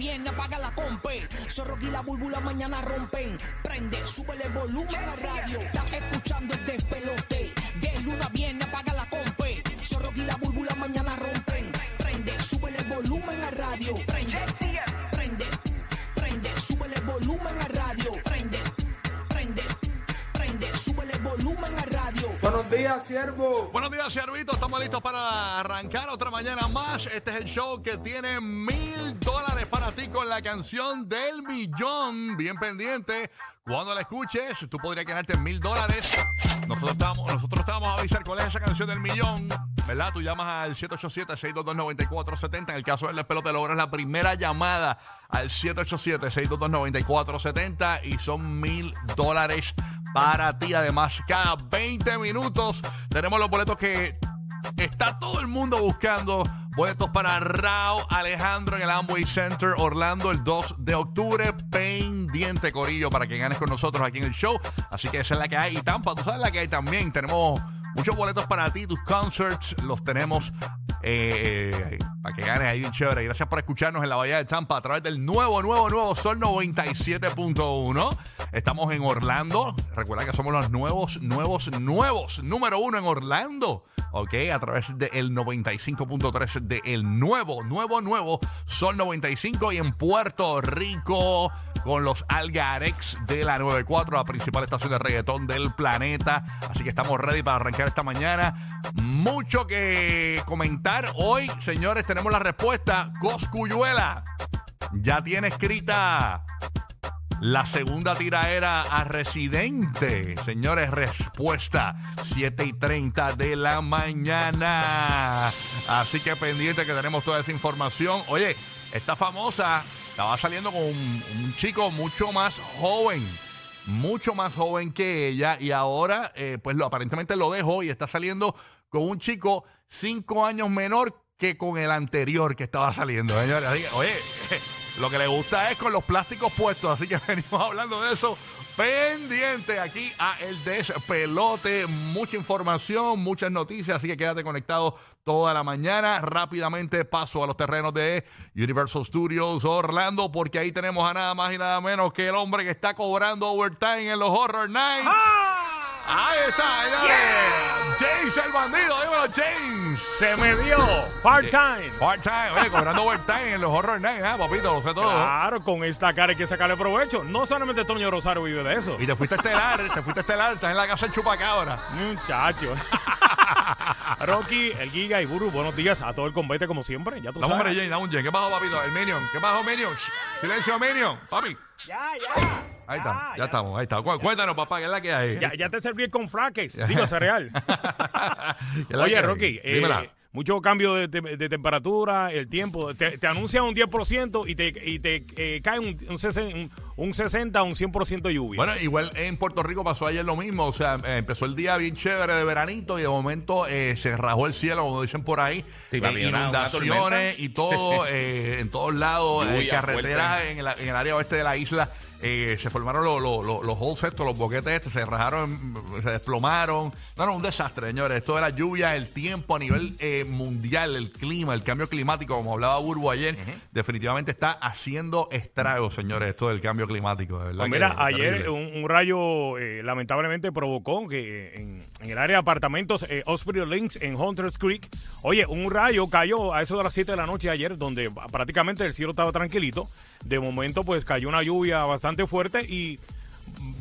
Viene, apaga la compe. Zorro y la búlbula mañana rompen. Prende, súbele volumen a radio. Estás escuchando el despelote. De luna viene, apaga la compe. Zorro y la búlbula mañana rompen. Prende, súbele volumen a radio. Prende, prende, prende, súbele volumen a radio. Prende, prende, prende, súbele volumen a radio. Buenos días, siervo. Buenos días, Servito. Estamos listos para arrancar otra mañana más. Este es el show que tiene mil dólares para ti con la canción del millón. Bien pendiente. Cuando la escuches, tú podrías ganarte mil dólares. Nosotros estamos, nosotros estamos a avisar cuál es esa canción del millón. ¿Verdad? Tú llamas al 787-622-9470. En el caso del despelote, logras la primera llamada al 787-622-9470 y son mil dólares para ti. Además, cada 20 minutos tenemos los boletos que está todo el mundo buscando. Boletos para Rao Alejandro en el Amway Center Orlando el 2 de octubre. Pendiente, Corillo, para que ganes con nosotros aquí en el show. Así que esa es la que hay. Y Tampa, tú sabes la que hay también. Tenemos muchos boletos para ti. Tus concerts los tenemos eh, eh, para que ganes ahí bien chévere. Gracias por escucharnos en la Bahía de Tampa a través del nuevo, nuevo, nuevo Sol 97.1. Estamos en Orlando. Recuerda que somos los nuevos, nuevos, nuevos número uno en Orlando. Ok, a través del 95.3 de el nuevo, nuevo, nuevo Sol 95 y en Puerto Rico con los Algarex de la 94, la principal estación de reggaetón del planeta. Así que estamos ready para arrancar esta mañana. Mucho que comentar hoy, señores. Tenemos la respuesta. Coscuyuela ya tiene escrita la segunda tiraera a Residente. Señores, respuesta 7 y 30 de la mañana. Así que pendiente que tenemos toda esa información. Oye, esta famosa estaba saliendo con un, chico mucho más joven. Mucho más joven que ella. Y ahora, eh, pues lo, aparentemente lo dejó y está saliendo con un chico cinco años menor que con el anterior que estaba saliendo. Señores, Así que, oye, lo que le gusta es con los plásticos puestos, así que venimos hablando de eso. Pendiente aquí a El Despelote. Mucha información, muchas noticias, así que quédate conectado toda la mañana. Rápidamente paso a los terrenos de Universal Studios Orlando, porque ahí tenemos a nada más y nada menos que el hombre que está cobrando overtime en los Horror Nights. Ahí está, señores. James el bandido, dímelo, James. Se me dio. Part-time. Part-time, oye, cobrando overtime en los Horror Nights, ¿eh, papito? Lo sé todo. Claro, con esta cara hay que sacarle provecho. No solamente Toño Rosario vive de eso. Y te fuiste a estelar, te fuiste a estelar, estás en la casa del chupacabra. Muchacho. Rocky, el Giga y Buru, buenos días a todo el convete como siempre. Ya tú Dame un sabes. Jay, dame un Jay. ¿Qué pasó, papito? El Minion. ¿Qué pasó, Minion? Silencio, Minion. Papi. Ya, ya. Ahí está, ya, estamos, ahí está. Cu- Cuéntanos, papá, ¿qué es la que hay? Ya, ya te serví con fraques. Digo, cereal. ¿Qué es la que Oye, hay? Rocky, eh, Dímela. mucho cambio de, temperatura, el tiempo. Te, te anuncian un 10% y te, y te eh, cae un, un, 60, un, un 60 un 100% de lluvia. Bueno, igual en Puerto Rico pasó ayer lo mismo. O sea, eh, empezó el día bien chévere de veranito y de momento eh, se rajó el cielo, como dicen por ahí. Sí, Eh, papi, una- una inundaciones y todo, eh, en todos lados, eh, Lluvia carreteras fuerte. en el, en el área oeste de la isla. Eh, se formaron los, los, los, los holes estos, los boquetes estos, se rajaron, se desplomaron. No, no, un desastre, señores. Esto de la lluvia, el tiempo a nivel eh, mundial, el clima, el cambio climático, como hablaba Burbu ayer, definitivamente está haciendo estragos, señores, esto del cambio climático. de verdad Pues mira, ayer un, un rayo eh, lamentablemente provocó que en, en el área de apartamentos eh, Osprey Links en Hunters Creek, oye, un rayo cayó a eso de las 7 de la noche ayer, donde prácticamente el cielo estaba tranquilito. De momento, pues cayó una lluvia bastante fuerte y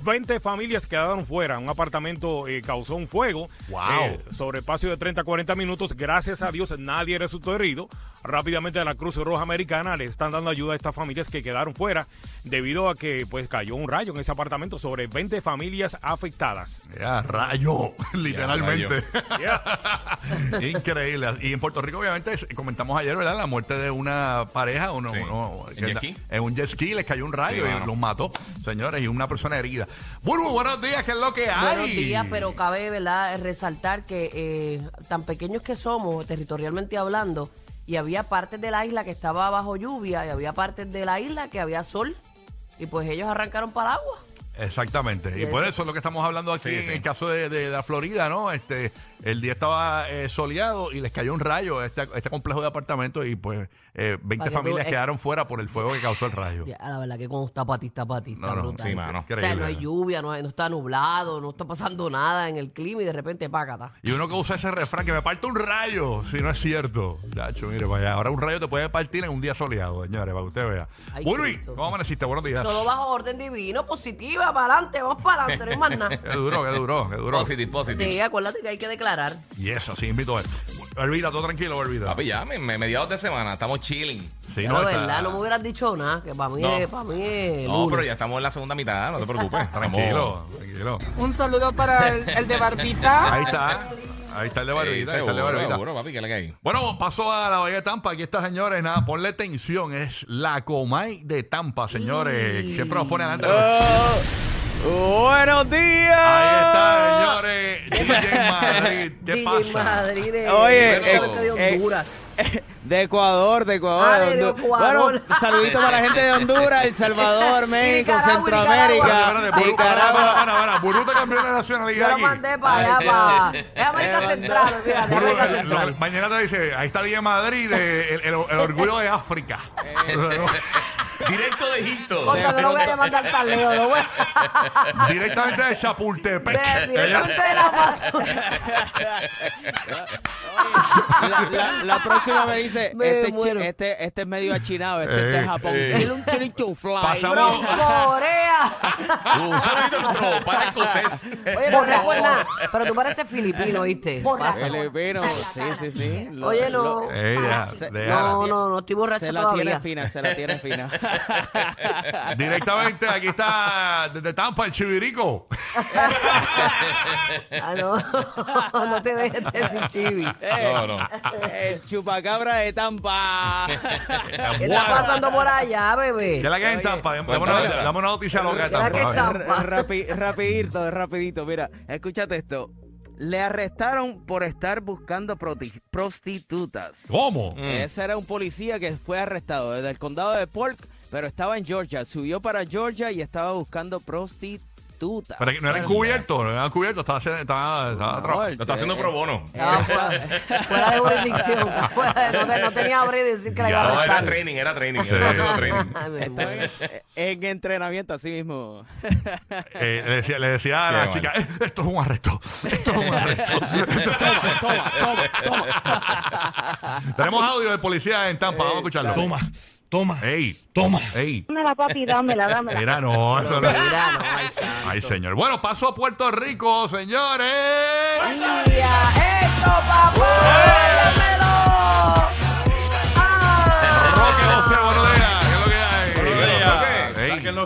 20 familias quedaron fuera. Un apartamento eh, causó un fuego Wow. eh, sobre espacio de 30 a 40 minutos. Gracias a Dios nadie resultó herido. Rápidamente la Cruz Roja Americana le están dando ayuda a estas familias que quedaron fuera debido a que pues cayó un rayo en ese apartamento sobre 20 familias afectadas. Ya, rayo, literalmente. Yeah. Increíble. Y en Puerto Rico, obviamente, comentamos ayer, ¿verdad? La muerte de una pareja, uno, Sí. uno- ¿En que jet anda- ski? en un jet ski, les cayó un rayo Sí, y los mató, señores, y una persona herida. Burbu, buenos días, ¿qué es lo que hay? Buenos días, pero cabe ¿verdad? resaltar que eh, tan pequeños que somos, territorialmente hablando, y había partes de la isla que estaba bajo lluvia y había partes de la isla que había sol, y pues ellos arrancaron para el agua. Exactamente. Y Y por eso- eso es lo que estamos hablando aquí Sí, en sí. el caso de, de la Florida, ¿no? Este, el día estaba eh, soleado y les cayó un rayo a este, a este complejo de apartamentos y pues eh, 20 Para que tú- familias eh, quedaron fuera por el fuego que causó el rayo. Ya, la verdad que cuando está para ti, está para ti, está No, no, brutal. sí, mano. O sea, Increíble. no hay lluvia, no, hay- no está nublado, no está pasando nada en el clima y de repente págata. Y uno que usa ese refrán que me parte un rayo, si no es cierto. Chacho, mire, vaya, ahora un rayo te puede partir en un día soleado, señores, para que usted vea. Ay, Burby, Cristo. ¿cómo amaneciste? Buenos días. Todo bajo orden divino, positiva, para adelante, vamos para adelante, no hay más nada. Qué duro, qué duro, qué duro. Positive, positive. Sí, acuérdate que hay que declarar. Y eso, sí, invito a él. Olvida, todo tranquilo, olvida. Papi, ya, me, me- mediados de semana, estamos chilling. Sí, no, está- verdad, no me hubieras dicho nada, que para mí, No. es, para mí es No, lunes. pero ya estamos en la segunda mitad, no te preocupes. Tranquilo, tranquilo. Un saludo para el, el de Barbita. Ahí está. Ahí está el de Barbita, ahí está el de seguro, Barbita. Bueno, paso a la Bahía de Tampa. Aquí está, señores. Nada, ponle tensión. Es la Comay de Tampa, señores. Siempre nos pone adelante. Buenos días. Ahí está, señores. DJ Madrid. ¿Qué DJ pasa? Madrid de, Oye, de- eh, de eh, Honduras. De Ecuador, de Ecuador. Ah, de Ecuador. Bueno, saludito para la gente de Honduras, El Salvador, México, Nicaragua, Centroamérica, Nicaragua. te cambió la Yo nacionalidad lo aquí. mandé para allá, para... Es América Central, fíjate, eh, lo- mañana te dice, ahí está DJ Madrid, de- el, el- el orgullo de África. Directo de Egipto. Contra que no voy a mandar tan lejos, lo voy a- Directamente de Chapultepec. de- directamente de la. La, la- la próxima me dice, Me este, chi- muero. este, este es medio achinado, este, Eh, este es Japón. eh. Es un chirichu fly. Pasamos- Corea. Un saludito a nuestro pana escocés. Oye, no recuerda, pero tú pareces filipino, ¿viste? Filipino, sí, sí, sí. Lo- Oye, no. lo- Ella, Se- déjala. No, no, no estoy borracho se la tiene todavía. fina, se la tiene fina. Directamente, aquí está desde Tampa, el Chivirico. Ah, no, no te dejes de decir chivi. No, no. El chupacabra de Tampa. ¿Qué está pasando por allá, bebé? ¿Qué es la que hay en Tampa? Dame una, dame una noticia loca rapidito, rapidito. Mira, escúchate esto. Le arrestaron por estar buscando prostitutas. ¿Cómo? Ese era un policía que fue arrestado desde el condado de Polk, pero estaba en Georgia. Subió para Georgia y estaba buscando prostitutas. Pero que no era encubierto, no era encubierto, estaba, haciendo- estaba, estaba tra- Lo está haciendo pro bono. Estaba fuera, fuera de jurisdicción. estaba fuera de- no, te- no tenía abre de decir que la iba a No, era arrestar. training, era training. Era haciendo training. Ay, me muero. en entrenamiento, así mismo. eh, le decía, le decía a la Qué chica, "Eh, esto es un arresto, esto es un arresto. toma, toma, toma. Tenemos audio de policía en Tampa, vamos a escucharlo. Toma, toma, Ey, toma. ey. Dámela, papi, dámela, dámela. Mira, no, eso no. Mira, no, ay. Ay, señor. Bueno, paso a Puerto Rico, señores. ¡Mira esto, papá! ¡Dámelo! ¡Ah! Roque José, buenos días.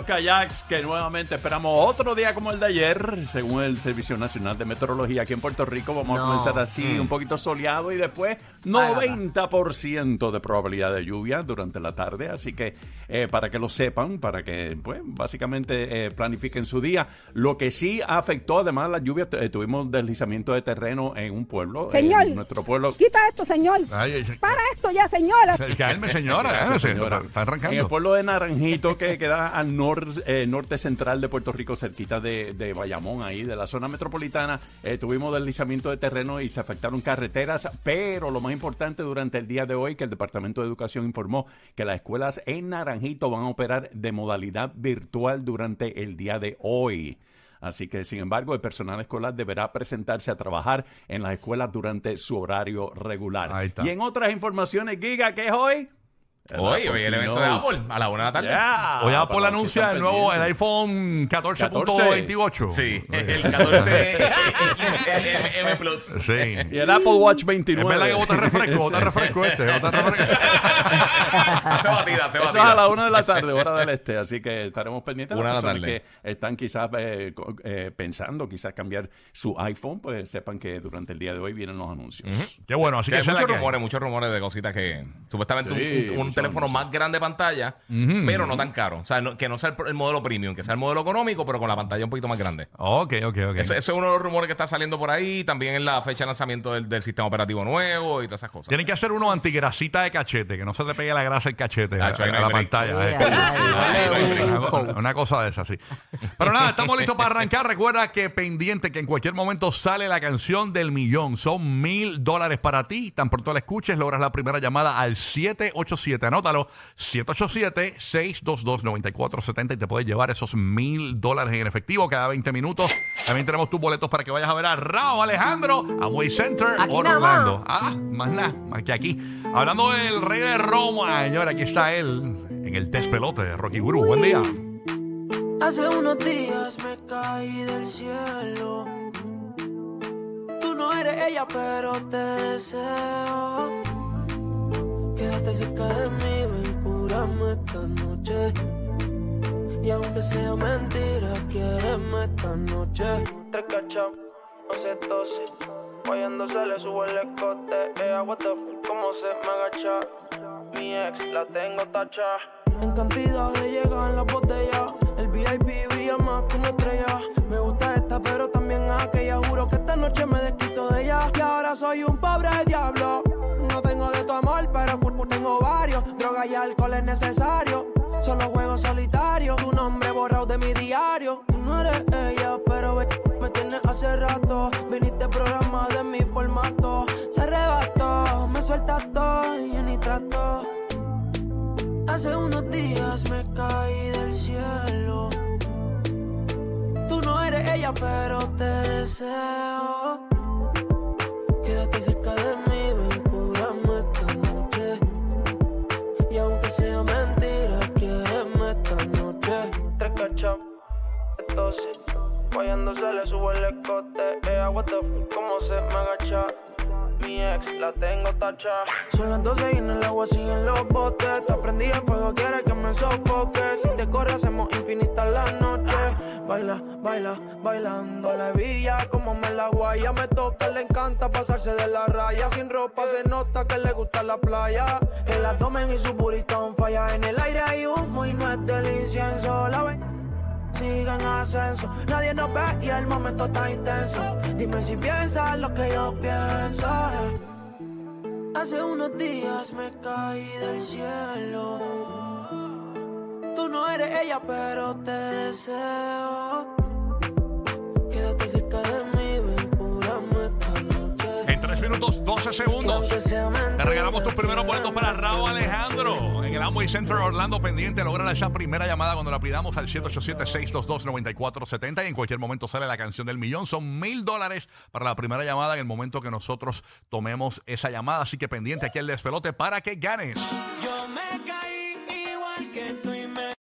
Los kayaks que nuevamente esperamos otro día como el de ayer, según el Servicio Nacional de Meteorología aquí en Puerto Rico. Vamos a comenzar así, un poquito soleado y después 90% de probabilidad de lluvia durante la tarde. Así que eh, para que lo sepan, para que pues básicamente eh, planifiquen su día. Lo que sí afectó además la lluvia, eh, tuvimos deslizamiento de terreno en un pueblo, Señor. en nuestro pueblo. Quita esto, señor. Ay, ay, Para esto ya, señora. Calme, señora. Señora. Está, está En el arrancando. pueblo de Naranjito, que queda al nor- eh, norte central de Puerto Rico, cerquita de, de Bayamón, ahí de la zona metropolitana, eh, tuvimos deslizamiento de terreno y se afectaron carreteras, pero lo más importante durante el día de hoy, que el Departamento de Educación informó que las escuelas en Naranjito van a operar de modalidad virtual durante el día de hoy. Así que, sin embargo, el personal escolar deberá presentarse a trabajar en las escuelas durante su horario regular. Y en otras informaciones, Giga, ¿qué es hoy? Hoy, hoy el evento de Apple a la una de la tarde. Yeah. Hoy Apple anuncia el nuevo, el iPhone 14.28. Sí, el 14 M Plus. Sí. Y el Apple Watch Es 29. verdad que bota refresco, bota refresco este, bota refresco. Hace batida, hace Eso es batida. a la una de la tarde, hora del este. Así que estaremos pendientes de Una de las la personas tarde. que están quizás eh, eh, pensando, quizás cambiar su iPhone, pues sepan que durante el día de hoy vienen los anuncios. Qué bueno, así Que que hay es muchos rumores, muchos rumores de cositas que supuestamente Sí, un, un muchos teléfono más grande de pantalla, pero no tan caro. O sea, no- que no sea el, el modelo premium, que sea el modelo económico, pero con la pantalla un poquito más grande. Ok, ok, ok. Eso, eso es uno de los rumores que está saliendo por ahí. También en la fecha de lanzamiento del, del sistema operativo nuevo y todas esas cosas. Tienen que hacer uno antigrasita de cachete, que no se le pegue la grasa al cachete a, ahí no hay la break. pantalla. Yeah, eh. Una- una cosa de esa, sí. Pero nada, estamos listos para arrancar. Recuerda que pendiente que en cualquier momento sale la canción del millón. Son mil dólares para ti. Tan pronto la escuches, logras la primera llamada al 787. Anótalo, 787-622-9470 y te puedes llevar esos mil dólares en efectivo cada 20 minutos. También tenemos tus boletos para que vayas a ver a Rao Alejandro, a Way Center, Aquí nada. Orlando. Ah, más nada, más que aquí. Hablando del rey de Roma, señor, aquí está él en el despelote de Rocky Guru. Buen día. Hace unos días me caí del cielo. Tú no eres ella, pero te deseo. Quédate cerca de mí, ven, curame esta noche. Y aunque sea mentira, quiéreme esta noche. Tres cachas, once dosis. Fallando se le sube el escote. Ella, what the fuck, cómo se me agacha. Mi ex la tengo tacha. En cantidad de llegan las botellas. VIP brilla más que estrella. Me gusta esta, pero también aquella. Juro que esta noche me desquito de ella. Y ahora soy un pobre diablo. No tengo de tu amor, pero cuerpo tengo varios. Droga y alcohol es necesario. Solo juego solitario. Tu nombre borrado de mi diario. Tú no eres ella, pero ve- me tienes hace rato. Viniste programa de mi formato. Se arrebató, me sueltas todo y yo ni trato. Hace unos días me caí del cielo. Tú no eres ella, pero te deseo. Quédate cerca de mí, ven, cúrame esta noche. Y aunque sea mentira, quiéreme esta noche. Tres cachas, dosis. Fallando se le sube el escote. Ella, what the fuck, se me agacha. Ex la tengo tacha. Son las 12 y en el agua siguen los botes. Te prendí el fuego, quiere que me sofoque. Si te corre, hacemos infinita la noche. Baila, baila, bailando la villa. Como me la guaya, me toca, le encanta pasarse de la raya. Sin ropa se nota que le gusta la playa. El abdomen y su buritón falla. En el aire hay humo y no es del incienso. La ve sigue en ascenso. Nadie nos ve y el momento está intenso. Dime si piensas lo que yo pienso. Hace unos días me caí del cielo. Tú no eres ella, pero te deseo. 12 segundos. Te regalamos tus primeros boletos para Raúl Alejandro en el Amway Center Orlando pendiente. Logra esa primera llamada cuando la pidamos al 787-622-9470 y en cualquier momento sale la canción del millón. Son mil dólares para la primera llamada en el momento que nosotros tomemos esa llamada. Así que pendiente aquí el despelote para que ganes. Yo me